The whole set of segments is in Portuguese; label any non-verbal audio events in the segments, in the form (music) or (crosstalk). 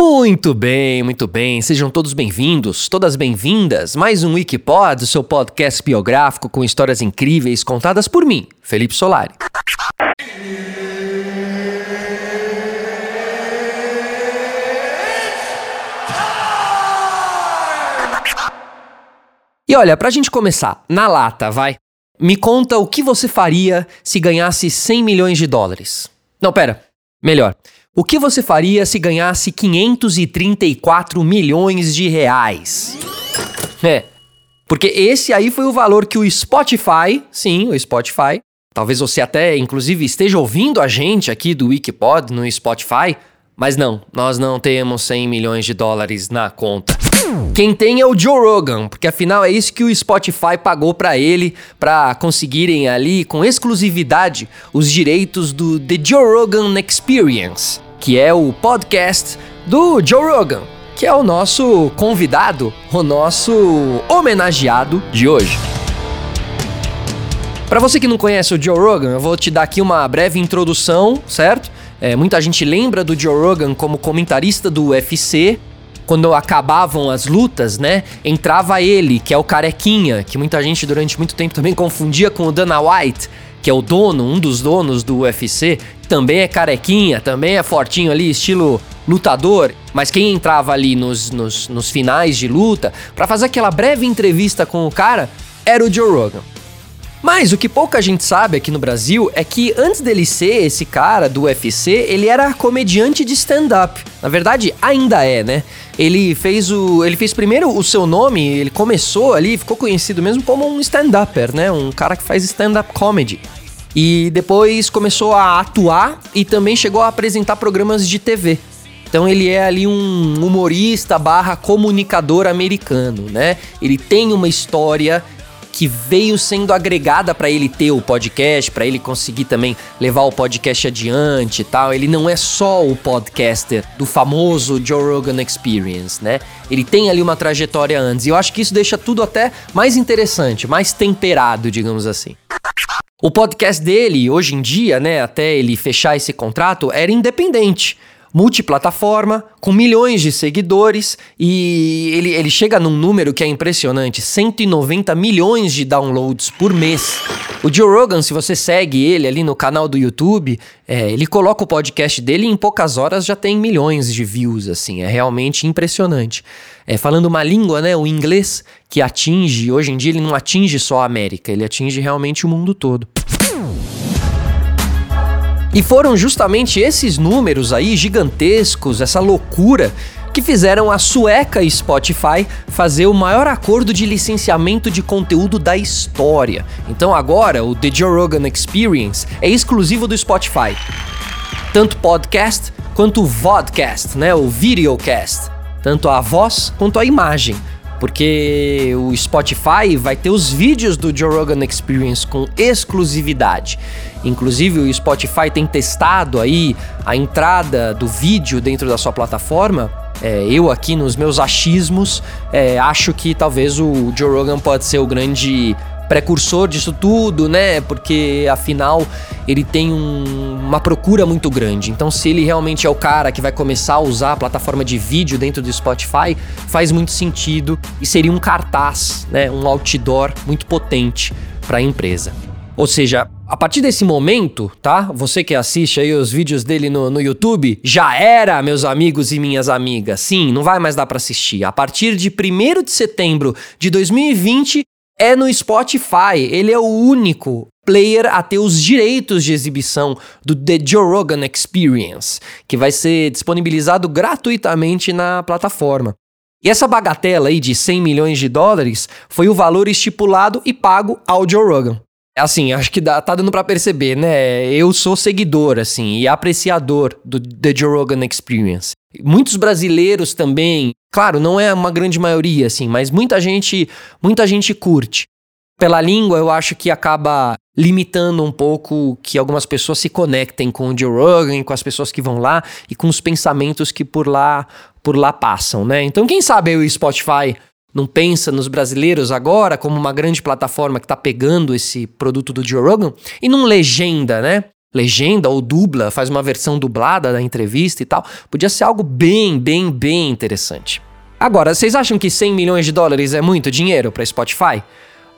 Muito bem, muito bem. Sejam todos bem-vindos, todas bem-vindas. Mais um Wikipod, seu podcast biográfico com histórias incríveis contadas por mim, Felipe Solari. E olha, pra gente começar, na lata, vai. Me conta o que você faria se ganhasse 100 milhões de dólares. Não, pera. Melhor. O que você faria se ganhasse 534 milhões de reais? É. Porque esse aí foi o valor que o Spotify, sim, o Spotify, talvez você até inclusive esteja ouvindo a gente aqui do Wikipod no Spotify, mas não, nós não temos 100 milhões de dólares na conta. Quem tem é o Joe Rogan, porque afinal é isso que o Spotify pagou para ele para conseguirem ali com exclusividade os direitos do The Joe Rogan Experience, que é o podcast do Joe Rogan, que é o nosso convidado, o nosso homenageado de hoje. Para você que não conhece o Joe Rogan, eu vou te dar aqui uma breve introdução, certo? É, muita gente lembra do Joe Rogan como comentarista do UFC, quando acabavam as lutas, né? Entrava ele, que é o carequinha, que muita gente durante muito tempo também confundia com o Dana White, que é o dono, um dos donos do UFC, também é carequinha, também é fortinho ali, estilo lutador, mas quem entrava ali nos, nos, nos finais de luta para fazer aquela breve entrevista com o cara era o Joe Rogan. Mas o que pouca gente sabe aqui no Brasil é que antes dele ser esse cara do UFC, ele era comediante de stand-up. Na verdade, ainda é, né? Ele fez o. Ele fez primeiro o seu nome, ele começou ali, ficou conhecido mesmo como um stand-upper, né? Um cara que faz stand-up comedy. E depois começou a atuar e também chegou a apresentar programas de TV. Então ele é ali um humorista barra comunicador americano, né? Ele tem uma história que veio sendo agregada para ele ter o podcast, para ele conseguir também levar o podcast adiante e tal. Ele não é só o podcaster do famoso Joe Rogan Experience, né? Ele tem ali uma trajetória antes. E eu acho que isso deixa tudo até mais interessante, mais temperado, digamos assim. O podcast dele, hoje em dia, né, até ele fechar esse contrato, era independente multiplataforma, com milhões de seguidores e ele, ele chega num número que é impressionante: 190 milhões de downloads por mês. O Joe Rogan, se você segue ele ali no canal do YouTube, é, ele coloca o podcast dele e em poucas horas já tem milhões de views, assim, é realmente impressionante. É, falando uma língua, né, o inglês, que atinge, hoje em dia ele não atinge só a América, ele atinge realmente o mundo todo. E foram justamente esses números aí gigantescos, essa loucura, que fizeram a sueca Spotify fazer o maior acordo de licenciamento de conteúdo da história. Então agora o The Joe Rogan Experience é exclusivo do Spotify. Tanto podcast quanto vodcast, né, o videocast, tanto a voz quanto a imagem porque o Spotify vai ter os vídeos do Joe Rogan Experience com exclusividade. Inclusive o Spotify tem testado aí a entrada do vídeo dentro da sua plataforma. É, eu aqui nos meus achismos é, acho que talvez o Joe Rogan pode ser o grande precursor disso tudo, né? Porque afinal ele tem um, uma procura muito grande. Então, se ele realmente é o cara que vai começar a usar a plataforma de vídeo dentro do Spotify, faz muito sentido e seria um cartaz, né? Um outdoor muito potente para a empresa. Ou seja, a partir desse momento, tá? Você que assiste aí os vídeos dele no, no YouTube, já era, meus amigos e minhas amigas. Sim, não vai mais dar para assistir. A partir de 1 de setembro de 2020, é no Spotify. Ele é o único player a ter os direitos de exibição do The Joe Rogan Experience, que vai ser disponibilizado gratuitamente na plataforma. E essa bagatela aí de 100 milhões de dólares foi o valor estipulado e pago ao Joe Rogan. Assim, acho que dá, tá dando para perceber, né? Eu sou seguidor, assim, e apreciador do The Joe Rogan Experience. Muitos brasileiros também, claro, não é uma grande maioria, assim, mas muita gente, muita gente curte. Pela língua, eu acho que acaba limitando um pouco que algumas pessoas se conectem com o Joe Rogan, com as pessoas que vão lá e com os pensamentos que por lá, por lá passam, né? Então, quem sabe o Spotify não pensa nos brasileiros agora como uma grande plataforma que está pegando esse produto do Joe Rogan e não legenda, né? Legenda ou dubla, faz uma versão dublada da entrevista e tal. Podia ser algo bem, bem, bem interessante. Agora, vocês acham que 100 milhões de dólares é muito dinheiro para Spotify?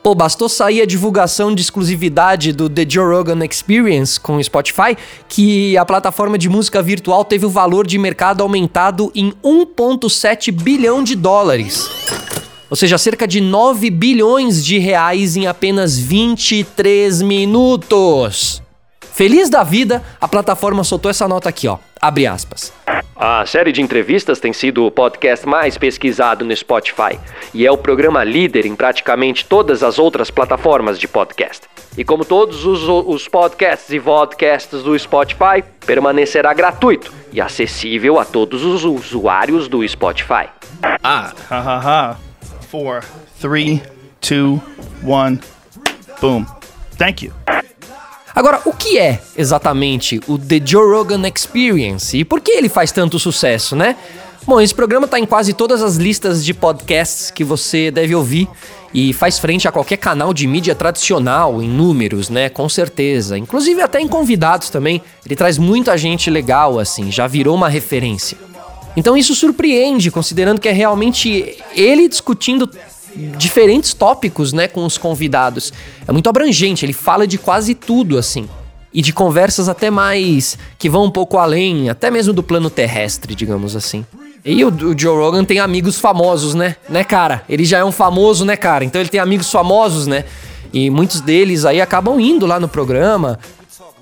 Pô, bastou sair a divulgação de exclusividade do The Joe Rogan Experience com o Spotify que a plataforma de música virtual teve o valor de mercado aumentado em 1,7 bilhão de dólares. Ou seja, cerca de 9 bilhões de reais em apenas 23 minutos. Feliz da vida, a plataforma soltou essa nota aqui, ó. Abre aspas. A série de entrevistas tem sido o podcast mais pesquisado no Spotify e é o programa líder em praticamente todas as outras plataformas de podcast. E como todos os, os podcasts e vodcasts do Spotify, permanecerá gratuito e acessível a todos os usuários do Spotify. Ah, ha ha ha. Four, three, two, one, boom. Thank you. Agora, o que é exatamente o The Joe Rogan Experience e por que ele faz tanto sucesso, né? Bom, esse programa está em quase todas as listas de podcasts que você deve ouvir e faz frente a qualquer canal de mídia tradicional em números, né? Com certeza. Inclusive até em convidados também. Ele traz muita gente legal, assim, já virou uma referência. Então isso surpreende, considerando que é realmente ele discutindo diferentes tópicos, né, com os convidados. É muito abrangente, ele fala de quase tudo, assim. E de conversas até mais que vão um pouco além, até mesmo do plano terrestre, digamos assim. E o, o, Joe Rogan tem amigos famosos, né? Né, cara? Ele já é um famoso, né, cara? Então ele tem amigos famosos, né? E muitos deles aí acabam indo lá no programa,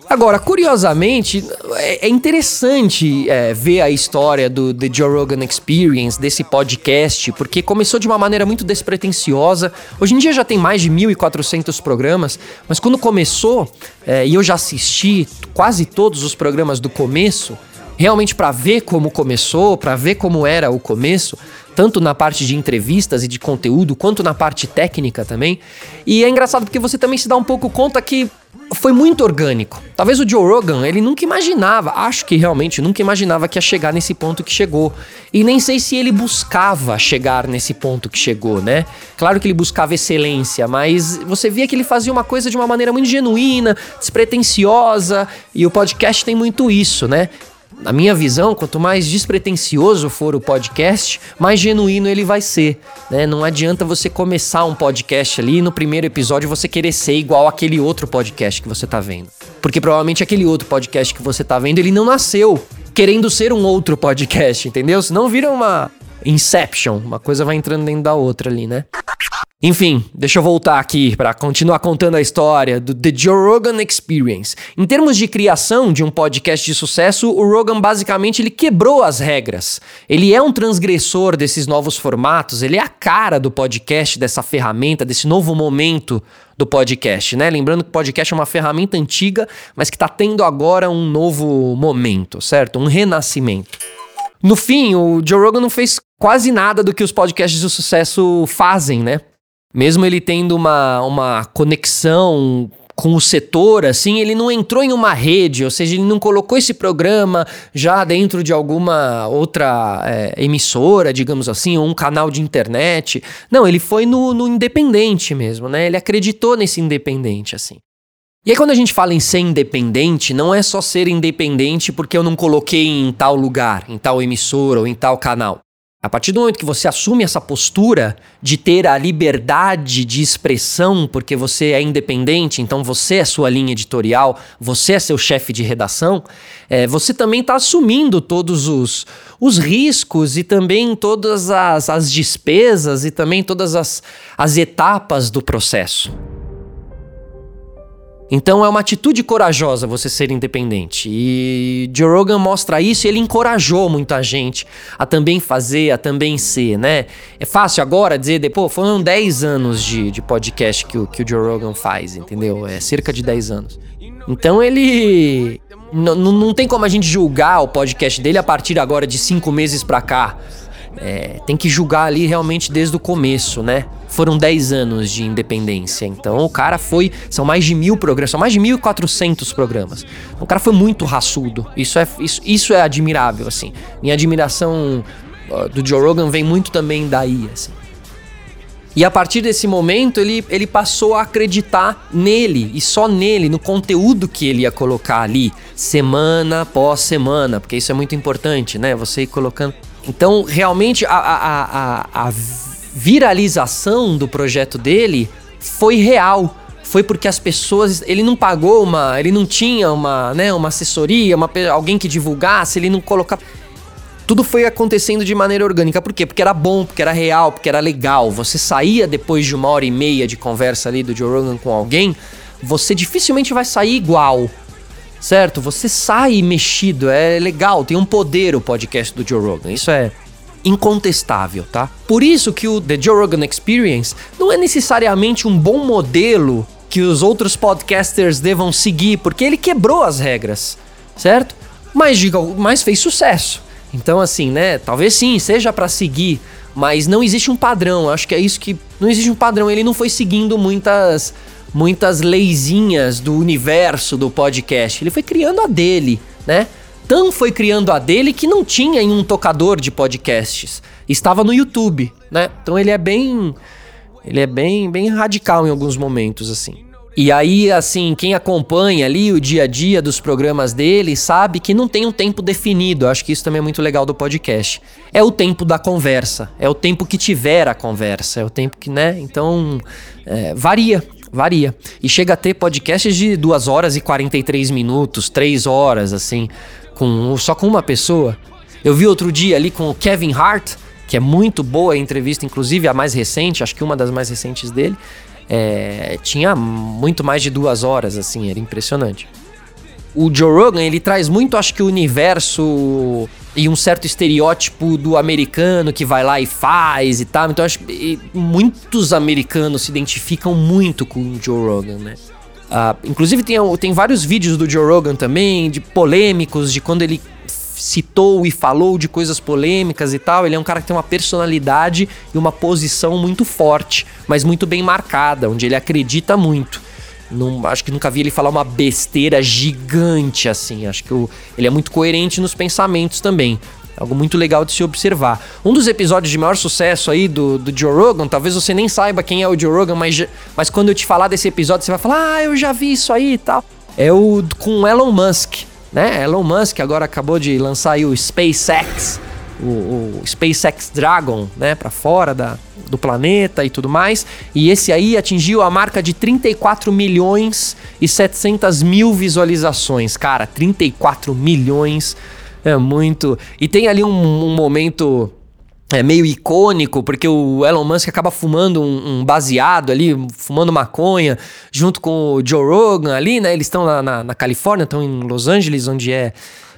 Agora, curiosamente, é, é interessante é, ver a história do The Joe Rogan Experience, desse podcast, porque começou de uma maneira muito despretensiosa. Hoje em dia já tem mais de 1.400 programas, mas quando começou, é, e eu já assisti quase todos os programas do começo, realmente para ver como começou, para ver como era o começo, tanto na parte de entrevistas e de conteúdo, quanto na parte técnica também. E é engraçado porque você também se dá um pouco conta que foi muito orgânico. Talvez o Joe Rogan, ele nunca imaginava, acho que realmente nunca imaginava que ia chegar nesse ponto que chegou. E nem sei se ele buscava chegar nesse ponto que chegou, né? Claro que ele buscava excelência, mas você via que ele fazia uma coisa de uma maneira muito genuína, despretensiosa, e o podcast tem muito isso, né? Na minha visão, quanto mais despretensioso for o podcast, mais genuíno ele vai ser. Né? Não adianta você começar um podcast ali e no primeiro episódio você querer ser igual aquele outro podcast que você tá vendo. Porque provavelmente aquele outro podcast que você tá vendo, ele não nasceu querendo ser um outro podcast, entendeu? Senão vira uma Inception, uma coisa vai entrando dentro da outra ali, né? Enfim, deixa eu voltar aqui para continuar contando a história do The Joe Rogan Experience. Em termos de criação de um podcast de sucesso, o Rogan basicamente ele quebrou as regras. Ele é um transgressor desses novos formatos, ele é a cara do podcast, dessa ferramenta, desse novo momento do podcast, né? Lembrando que o podcast é uma ferramenta antiga, mas que está tendo agora um novo momento, certo? Um renascimento. No fim, o Joe Rogan não fez quase nada do que os podcasts de sucesso fazem, né? Mesmo ele tendo uma, uma conexão com o setor, assim, ele não entrou em uma rede, ou seja, ele não colocou esse programa já dentro de alguma outra é, emissora, digamos assim, ou um canal de internet. Não, ele foi no, no independente mesmo, né? Ele acreditou nesse independente, assim. E aí, quando a gente fala em ser independente, não é só ser independente porque eu não coloquei em tal lugar, em tal emissora ou em tal canal. A partir do momento que você assume essa postura de ter a liberdade de expressão, porque você é independente, então você é sua linha editorial, você é seu chefe de redação, é, você também está assumindo todos os, os riscos e também todas as, as despesas e também todas as, as etapas do processo. Então é uma atitude corajosa você ser independente. E Joe Rogan mostra isso e ele encorajou muita gente a também fazer, a também ser, né? É fácil agora dizer, depois foram 10 anos de, de podcast que o, que o Joe Rogan faz, entendeu? É cerca de 10 anos. Então ele. Não tem como a gente julgar o podcast dele a partir agora de cinco meses pra cá. É, tem que julgar ali realmente desde o começo, né? Foram 10 anos de independência, então o cara foi. São mais de mil programas, são mais de 1.400 programas. O cara foi muito raçudo. Isso é, isso, isso é admirável, assim. Minha admiração do Joe Rogan vem muito também daí, assim. E a partir desse momento ele, ele passou a acreditar nele e só nele, no conteúdo que ele ia colocar ali, semana após semana, porque isso é muito importante, né? Você ir colocando. Então, realmente, a, a, a, a viralização do projeto dele foi real. Foi porque as pessoas. Ele não pagou uma. Ele não tinha uma, né, uma assessoria, uma, alguém que divulgasse, ele não colocava tudo foi acontecendo de maneira orgânica. Por quê? Porque era bom, porque era real, porque era legal. Você saía depois de uma hora e meia de conversa ali do Joe Rogan com alguém, você dificilmente vai sair igual. Certo? Você sai mexido, é legal, tem um poder o podcast do Joe Rogan. Isso é incontestável, tá? Por isso que o The Joe Rogan Experience não é necessariamente um bom modelo que os outros podcasters devam seguir, porque ele quebrou as regras, certo? Mas, diga, mas fez sucesso. Então, assim, né? Talvez sim, seja para seguir, mas não existe um padrão. Acho que é isso que. Não existe um padrão. Ele não foi seguindo muitas muitas leizinhas do universo do podcast. Ele foi criando a dele, né? Tão foi criando a dele que não tinha em um tocador de podcasts. Estava no YouTube, né? Então ele é bem. Ele é bem, bem radical em alguns momentos, assim. E aí, assim, quem acompanha ali o dia a dia dos programas dele sabe que não tem um tempo definido. Acho que isso também é muito legal do podcast. É o tempo da conversa, é o tempo que tiver a conversa, é o tempo que, né? Então, é, varia, varia. E chega a ter podcasts de 2 horas e 43 minutos, 3 horas, assim, com só com uma pessoa. Eu vi outro dia ali com o Kevin Hart, que é muito boa a entrevista, inclusive a mais recente, acho que uma das mais recentes dele é, tinha muito mais de duas horas, assim, era impressionante. O Joe Rogan, ele traz muito, acho que, o universo e um certo estereótipo do americano que vai lá e faz e tal. Então, acho que muitos americanos se identificam muito com o Joe Rogan, né? Uh, inclusive, tem, tem vários vídeos do Joe Rogan também, de polêmicos, de quando ele citou e falou de coisas polêmicas e tal. Ele é um cara que tem uma personalidade e uma posição muito forte, mas muito bem marcada, onde ele acredita muito. Não, acho que nunca vi ele falar uma besteira gigante assim. Acho que o, ele é muito coerente nos pensamentos também. Algo muito legal de se observar. Um dos episódios de maior sucesso aí do, do Joe Rogan, talvez você nem saiba quem é o Joe Rogan, mas, mas quando eu te falar desse episódio, você vai falar, ah, eu já vi isso aí e tal. É o com Elon Musk né? Elon Musk agora acabou de lançar aí o SpaceX, o, o SpaceX Dragon, né, para fora da, do planeta e tudo mais. E esse aí atingiu a marca de 34 milhões e 700 mil visualizações. Cara, 34 milhões é muito. E tem ali um, um momento é meio icônico, porque o Elon Musk acaba fumando um, um, baseado ali, fumando maconha, junto com o Joe Rogan ali, né? Eles estão na, na, na, Califórnia, estão em Los Angeles, onde é,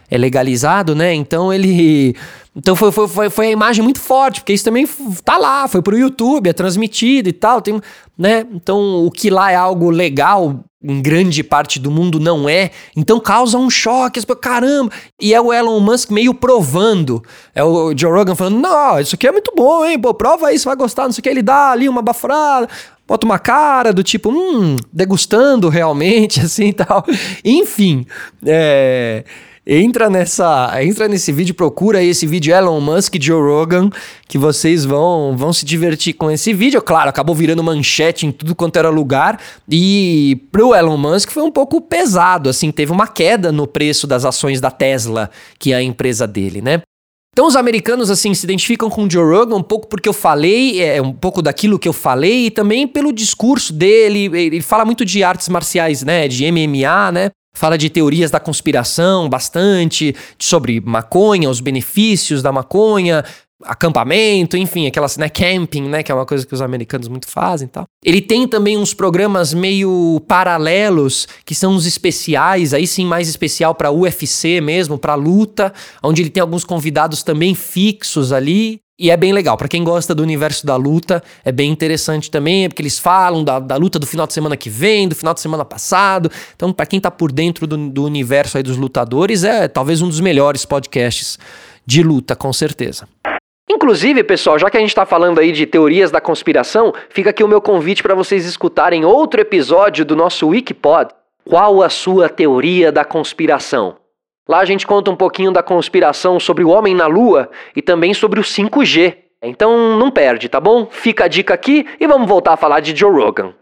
é legalizado, né? Então ele. Então foi, foi, foi, foi a imagem muito forte, porque isso também tá lá, foi pro YouTube, é transmitido e tal, tem, né? Então o que lá é algo legal, em grande parte do mundo não é, então causa um choque, caramba. E é o Elon Musk meio provando. É o Joe Rogan falando: não, isso aqui é muito bom, hein? Pô, prova isso, vai gostar, não sei o que. Ele dá ali uma baforada, bota uma cara do tipo, hum, degustando realmente, (laughs) assim e tal. Enfim, é. Entra nessa, entra nesse vídeo, procura aí esse vídeo Elon Musk Joe Rogan, que vocês vão vão se divertir com esse vídeo. Claro, acabou virando manchete em tudo quanto era lugar e pro Elon Musk foi um pouco pesado, assim, teve uma queda no preço das ações da Tesla, que é a empresa dele, né? Então os americanos assim se identificam com o Joe Rogan um pouco porque eu falei, é um pouco daquilo que eu falei e também pelo discurso dele, ele fala muito de artes marciais, né, de MMA, né? Fala de teorias da conspiração bastante, sobre maconha, os benefícios da maconha, acampamento, enfim, aquelas, né, camping, né, que é uma coisa que os americanos muito fazem e tal. Ele tem também uns programas meio paralelos, que são os especiais, aí sim mais especial para UFC mesmo, para luta, onde ele tem alguns convidados também fixos ali. E é bem legal. para quem gosta do universo da luta, é bem interessante também, porque eles falam da, da luta do final de semana que vem, do final de semana passado. Então, para quem tá por dentro do, do universo aí dos lutadores, é talvez um dos melhores podcasts de luta, com certeza. Inclusive, pessoal, já que a gente está falando aí de teorias da conspiração, fica aqui o meu convite para vocês escutarem outro episódio do nosso Wikipod. Qual a sua teoria da conspiração? Lá a gente conta um pouquinho da conspiração sobre o homem na Lua e também sobre o 5G. Então não perde, tá bom? Fica a dica aqui e vamos voltar a falar de Joe Rogan.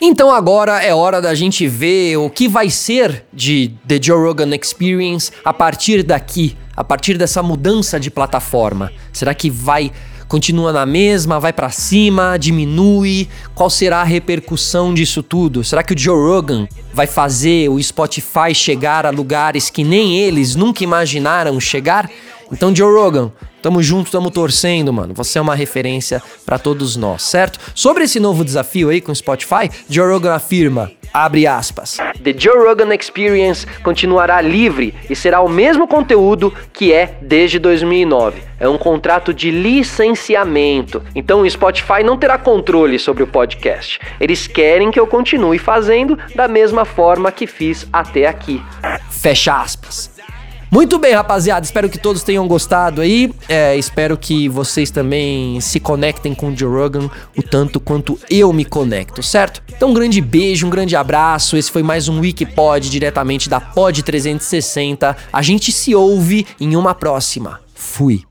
Então agora é hora da gente ver o que vai ser de The Joe Rogan Experience a partir daqui, a partir dessa mudança de plataforma. Será que vai continua na mesma, vai para cima, diminui? Qual será a repercussão disso tudo? Será que o Joe Rogan vai fazer o Spotify chegar a lugares que nem eles nunca imaginaram chegar? Então, Joe Rogan, Tamo junto, tamo torcendo, mano. Você é uma referência para todos nós, certo? Sobre esse novo desafio aí com o Spotify, Joe Rogan afirma, abre aspas, The Joe Rogan Experience continuará livre e será o mesmo conteúdo que é desde 2009. É um contrato de licenciamento. Então o Spotify não terá controle sobre o podcast. Eles querem que eu continue fazendo da mesma forma que fiz até aqui. Fecha aspas. Muito bem, rapaziada. Espero que todos tenham gostado aí. É, espero que vocês também se conectem com o Joe Rogan o tanto quanto eu me conecto, certo? Então, um grande beijo, um grande abraço. Esse foi mais um Wikipod diretamente da Pod 360. A gente se ouve em uma próxima. Fui.